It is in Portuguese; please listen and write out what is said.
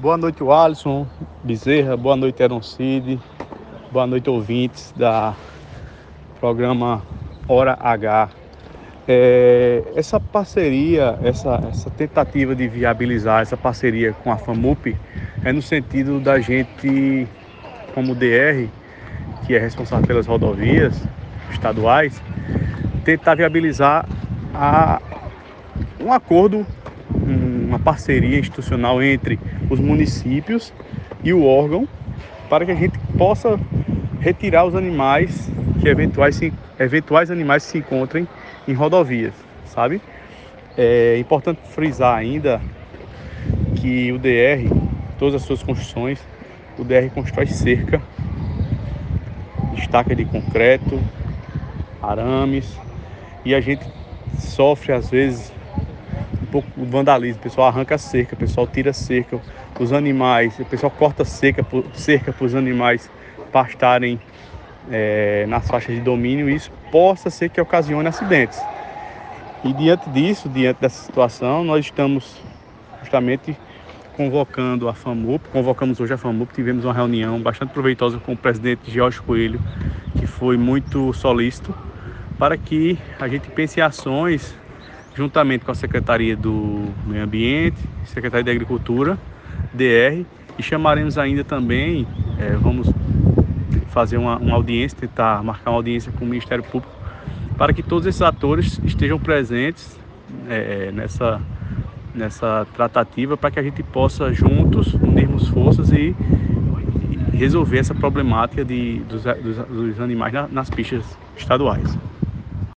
Boa noite, Alisson Bezerra. Boa noite, Eron Cid. Boa noite, ouvintes da programa Hora H. É, essa parceria, essa, essa tentativa de viabilizar essa parceria com a FAMUP é no sentido da gente, como DR, que é responsável pelas rodovias estaduais, tentar viabilizar a, um acordo, uma parceria institucional entre os municípios e o órgão para que a gente possa retirar os animais que eventuais, eventuais animais se encontrem em rodovias, sabe? É importante frisar ainda que o DR, todas as suas construções, o DR constrói cerca, estaca de concreto, arames, e a gente sofre às vezes pouco vandalismo, o pessoal arranca cerca, o pessoal tira cerca, os animais, o pessoal corta cerca, para os animais pastarem é, nas faixas de domínio, isso possa ser que ocasione acidentes. E diante disso, diante dessa situação, nós estamos justamente convocando a FAMUP, convocamos hoje a FAMUP, tivemos uma reunião bastante proveitosa com o presidente Jorge Coelho, que foi muito solícito, para que a gente pense em ações juntamente com a Secretaria do Meio Ambiente, Secretaria da Agricultura, DR, e chamaremos ainda também, é, vamos fazer uma, uma audiência, tentar marcar uma audiência com o Ministério Público, para que todos esses atores estejam presentes é, nessa, nessa tratativa, para que a gente possa juntos unirmos forças e, e resolver essa problemática de, dos, dos, dos animais na, nas pistas estaduais.